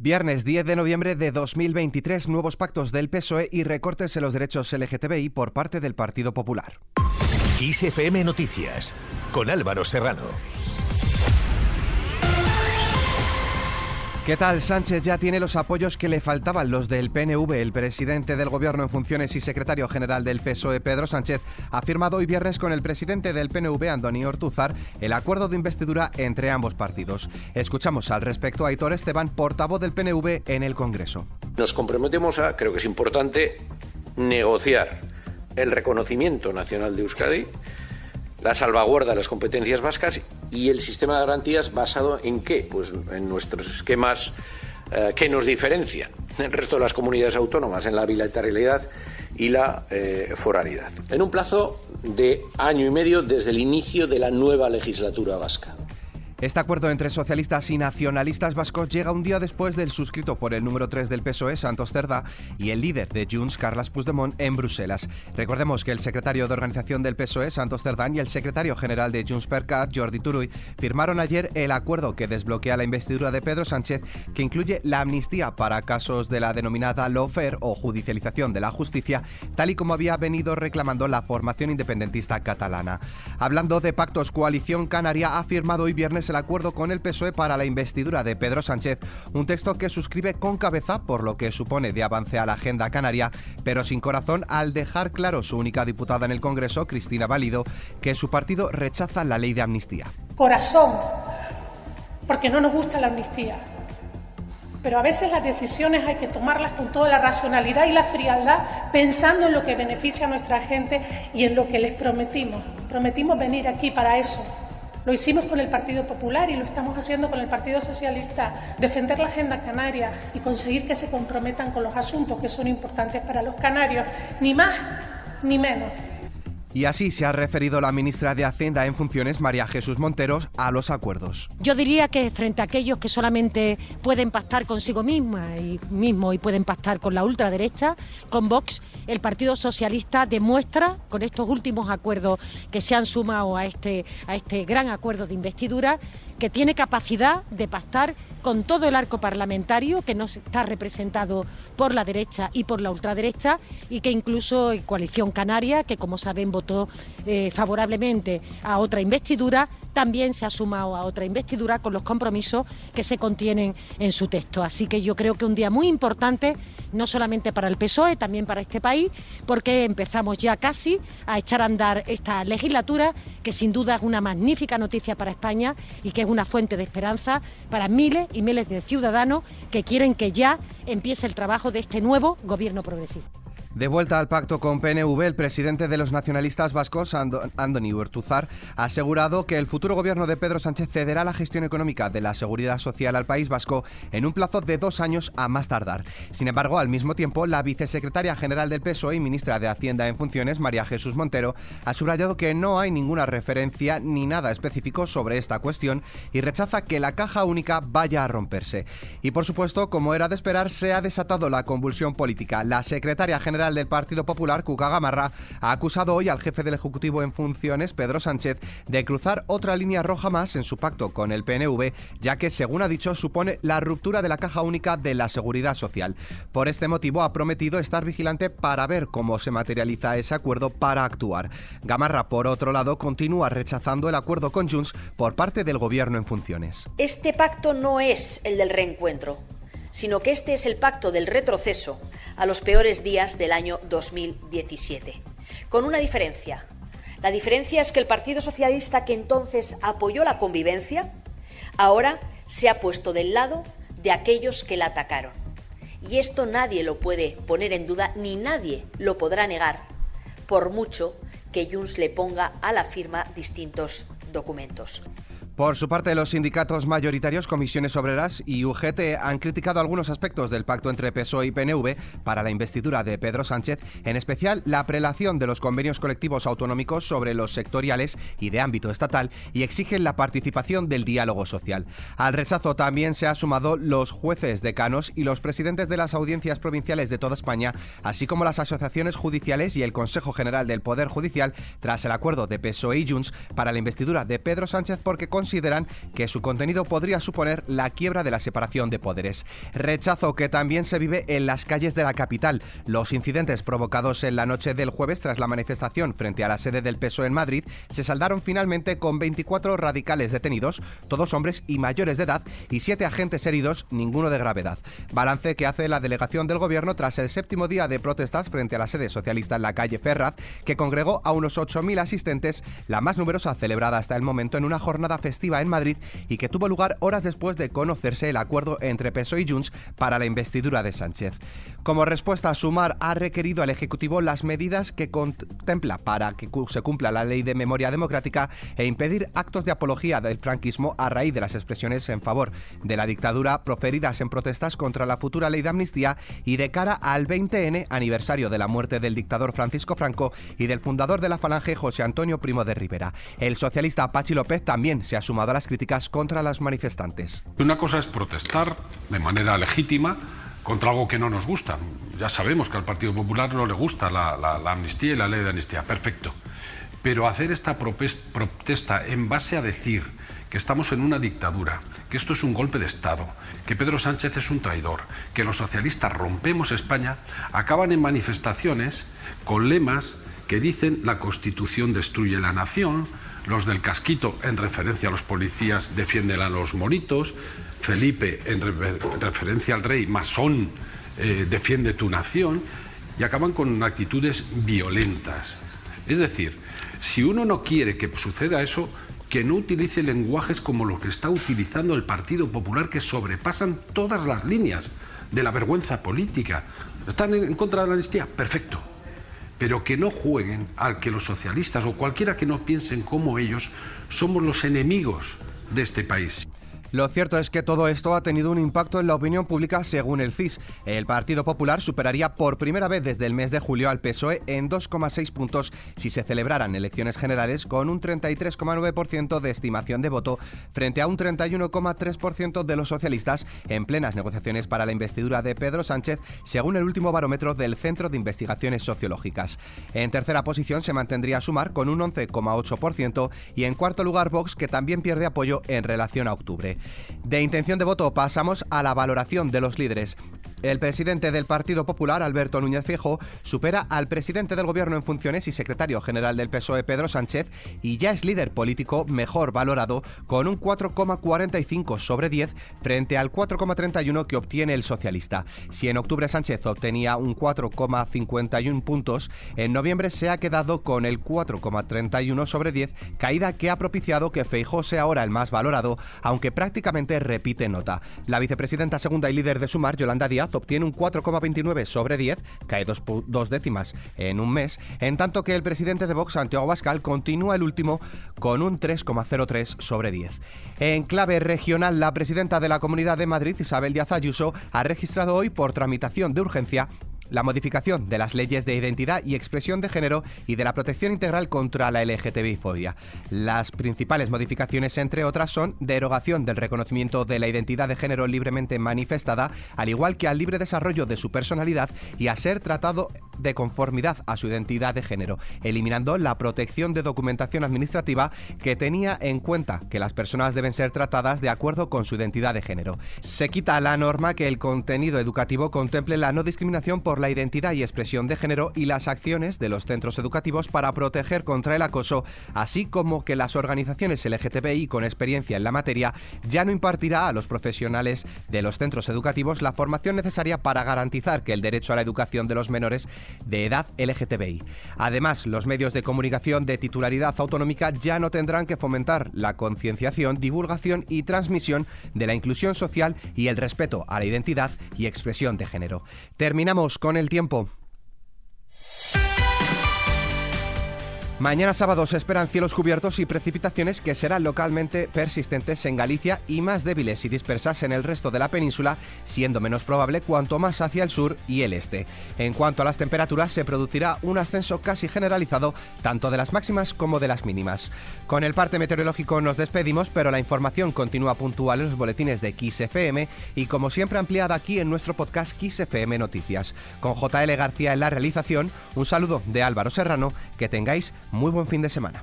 Viernes 10 de noviembre de 2023, nuevos pactos del PSOE y recortes en los derechos LGTBI por parte del Partido Popular. ISFM Noticias, con Álvaro Serrano. ¿Qué tal? Sánchez ya tiene los apoyos que le faltaban, los del PNV. El presidente del Gobierno en funciones y secretario general del PSOE, Pedro Sánchez, ha firmado hoy viernes con el presidente del PNV, Andoni Ortuzar, el acuerdo de investidura entre ambos partidos. Escuchamos al respecto a Aitor Esteban, portavoz del PNV en el Congreso. Nos comprometemos a, creo que es importante, negociar el reconocimiento nacional de Euskadi la salvaguarda de las competencias vascas y el sistema de garantías basado en qué? Pues en nuestros esquemas eh, que nos diferencian del resto de las comunidades autónomas en la bilateralidad y la eh, foralidad. En un plazo de año y medio desde el inicio de la nueva legislatura vasca. Este acuerdo entre socialistas y nacionalistas vascos llega un día después del suscrito por el número 3 del PSOE, Santos Cerda, y el líder de Junts, Carles Puigdemont, en Bruselas. Recordemos que el secretario de organización del PSOE, Santos Cerdán, y el secretario general de Junts per Cat, Jordi Turuy, firmaron ayer el acuerdo que desbloquea la investidura de Pedro Sánchez, que incluye la amnistía para casos de la denominada lawfare o judicialización de la justicia, tal y como había venido reclamando la formación independentista catalana. Hablando de pactos, Coalición Canaria ha firmado hoy viernes el acuerdo con el PSOE para la investidura de Pedro Sánchez, un texto que suscribe con cabeza por lo que supone de avance a la agenda canaria, pero sin corazón al dejar claro su única diputada en el Congreso, Cristina Válido, que su partido rechaza la ley de amnistía. Corazón, porque no nos gusta la amnistía. Pero a veces las decisiones hay que tomarlas con toda la racionalidad y la frialdad, pensando en lo que beneficia a nuestra gente y en lo que les prometimos. Prometimos venir aquí para eso, lo hicimos con el Partido Popular y lo estamos haciendo con el Partido Socialista, defender la agenda canaria y conseguir que se comprometan con los asuntos que son importantes para los canarios, ni más ni menos. Y así se ha referido la ministra de Hacienda en funciones, María Jesús Monteros, a los acuerdos. Yo diría que frente a aquellos que solamente pueden pactar consigo misma y mismo y pueden pactar con la ultraderecha, con Vox, el Partido Socialista demuestra con estos últimos acuerdos que se han sumado a este, a este gran acuerdo de investidura que tiene capacidad de pactar con todo el arco parlamentario que no está representado por la derecha y por la ultraderecha y que incluso en Coalición Canaria, que como saben votó eh, favorablemente a otra investidura, también se ha sumado a otra investidura con los compromisos que se contienen en su texto. Así que yo creo que un día muy importante, no solamente para el PSOE, también para este país, porque empezamos ya casi a echar a andar esta legislatura, que sin duda es una magnífica noticia para España y que es una fuente de esperanza para miles y miles de ciudadanos que quieren que ya empiece el trabajo de este nuevo gobierno progresista. De vuelta al pacto con PNV, el presidente de los nacionalistas vascos, Andoni Urtuzar, ha asegurado que el futuro gobierno de Pedro Sánchez cederá la gestión económica de la seguridad social al País Vasco en un plazo de dos años a más tardar. Sin embargo, al mismo tiempo, la vicesecretaria general del PSOE y ministra de Hacienda en funciones, María Jesús Montero, ha subrayado que no hay ninguna referencia ni nada específico sobre esta cuestión y rechaza que la caja única vaya a romperse. Y por supuesto, como era de esperar, se ha desatado la convulsión política. La secretaria general del Partido Popular, Cuca Gamarra, ha acusado hoy al jefe del Ejecutivo en funciones, Pedro Sánchez, de cruzar otra línea roja más en su pacto con el PNV, ya que, según ha dicho, supone la ruptura de la caja única de la seguridad social. Por este motivo, ha prometido estar vigilante para ver cómo se materializa ese acuerdo para actuar. Gamarra, por otro lado, continúa rechazando el acuerdo con Junts por parte del gobierno en funciones. Este pacto no es el del reencuentro sino que este es el pacto del retroceso a los peores días del año 2017. Con una diferencia. La diferencia es que el Partido Socialista, que entonces apoyó la convivencia, ahora se ha puesto del lado de aquellos que la atacaron. Y esto nadie lo puede poner en duda ni nadie lo podrá negar, por mucho que Junts le ponga a la firma distintos documentos. Por su parte, los sindicatos mayoritarios, comisiones obreras y UGT han criticado algunos aspectos del pacto entre PSOE y PNV para la investidura de Pedro Sánchez, en especial la prelación de los convenios colectivos autonómicos sobre los sectoriales y de ámbito estatal y exigen la participación del diálogo social. Al rechazo también se han sumado los jueces decanos y los presidentes de las audiencias provinciales de toda España, así como las asociaciones judiciales y el Consejo General del Poder Judicial, tras el acuerdo de PSOE y Junts para la investidura de Pedro Sánchez porque con consideran que su contenido podría suponer la quiebra de la separación de poderes. Rechazo que también se vive en las calles de la capital. Los incidentes provocados en la noche del jueves tras la manifestación frente a la sede del PSOE en Madrid se saldaron finalmente con 24 radicales detenidos, todos hombres y mayores de edad, y siete agentes heridos, ninguno de gravedad. Balance que hace la delegación del gobierno tras el séptimo día de protestas frente a la sede socialista en la calle Ferraz, que congregó a unos 8.000 asistentes, la más numerosa celebrada hasta el momento en una jornada festiva en Madrid y que tuvo lugar horas después de conocerse el acuerdo entre PSOE y Junts para la investidura de Sánchez. Como respuesta, Sumar ha requerido al Ejecutivo las medidas que contempla para que se cumpla la ley de memoria democrática e impedir actos de apología del franquismo a raíz de las expresiones en favor de la dictadura proferidas en protestas contra la futura ley de amnistía y de cara al 20N, aniversario de la muerte del dictador Francisco Franco y del fundador de la Falange José Antonio Primo de Rivera. El socialista Pachi López también se ha sumado a las críticas contra los manifestantes. Una cosa es protestar de manera legítima contra algo que no nos gusta. Ya sabemos que al Partido Popular no le gusta la, amnistía y la ley de amnistía. Perfecto. Pero hacer esta protesta en base a decir que estamos en una dictadura, que esto es un golpe de Estado, que Pedro Sánchez es un traidor, que los socialistas rompemos España, acaban en manifestaciones con lemas que dicen la Constitución destruye la nación, los del casquito en referencia a los policías defienden a los monitos, Felipe en, referencia al rey masón eh, defiende tu nación y acaban con actitudes violentas. Es decir, si uno no quiere que suceda eso, que no utilice lenguajes como los que está utilizando el Partido Popular, que sobrepasan todas las líneas de la vergüenza política. ¿Están en contra de la amnistía? Perfecto. Pero que no jueguen al que los socialistas o cualquiera que no piensen como ellos somos los enemigos de este país. Lo cierto es que todo esto ha tenido un impacto en la opinión pública según el CIS. El Partido Popular superaría por primera vez desde el mes de julio al PSOE en 2,6 puntos si se celebraran elecciones generales con un 33,9% de estimación de voto frente a un 31,3% de los socialistas en plenas negociaciones para la investidura de Pedro Sánchez según el último barómetro del Centro de Investigaciones Sociológicas. En tercera posición se mantendría Sumar con un 11,8% y en cuarto lugar Vox que también pierde apoyo en relación a octubre. De intención de voto pasamos a la valoración de los líderes. El presidente del Partido Popular, Alberto Núñez Fijo, supera al presidente del Gobierno en funciones y secretario general del PSOE, Pedro Sánchez, y ya es líder político mejor valorado con un 4,45 sobre 10 frente al 4,31 que obtiene el socialista. Si en octubre Sánchez obtenía un 4,51 puntos, en noviembre se ha quedado con el 4,31 sobre 10, caída que ha propiciado que Feijó sea ahora el más valorado, aunque prácticamente repite nota. La vicepresidenta segunda y líder de Sumar, Yolanda Díaz, obtiene un 4,29 sobre 10, cae dos, dos, décimas en un mes, en tanto que el presidente de Vox, Santiago Bascal, continúa el último con un 3,03 sobre 10. En clave regional, la presidenta de la Comunidad de Madrid, Isabel Díaz Ayuso, ha registrado hoy por tramitación de urgencia la modificación de las leyes de identidad y expresión de género y de la protección integral contra la LGTBI-fobia. Las principales modificaciones, entre otras, son derogación del reconocimiento de la identidad de género libremente manifestada, al igual que al libre desarrollo de su personalidad y a ser tratado de conformidad a su identidad de género, eliminando la protección de documentación administrativa que tenía en cuenta que las personas deben ser tratadas de acuerdo con su identidad de género. Se quita la norma que el contenido educativo contemple la no discriminación por la identidad y expresión de género y las acciones de los centros educativos para proteger contra el acoso, así como que las organizaciones LGTBI con experiencia en la materia ya no impartirá a los profesionales de los centros educativos la formación necesaria para garantizar que el derecho a la educación de los menores de edad LGTBI. Además, los medios de comunicación de titularidad autonómica ya no tendrán que fomentar la concienciación, divulgación y transmisión de la inclusión social y el respeto a la identidad y expresión de género. Terminamos con el tiempo. Mañana sábado se esperan cielos cubiertos y precipitaciones que serán localmente persistentes en Galicia y más débiles y dispersas en el resto de la península, siendo menos probable cuanto más hacia el sur y el este. En cuanto a las temperaturas, se producirá un ascenso casi generalizado tanto de las máximas como de las mínimas. Con el parte meteorológico nos despedimos, pero la información continúa puntual en los boletines de XFM y como siempre ampliada aquí en nuestro podcast XFM Noticias. Con JL García en la realización, un saludo de Álvaro Serrano, que tengáis muy buen fin de semana.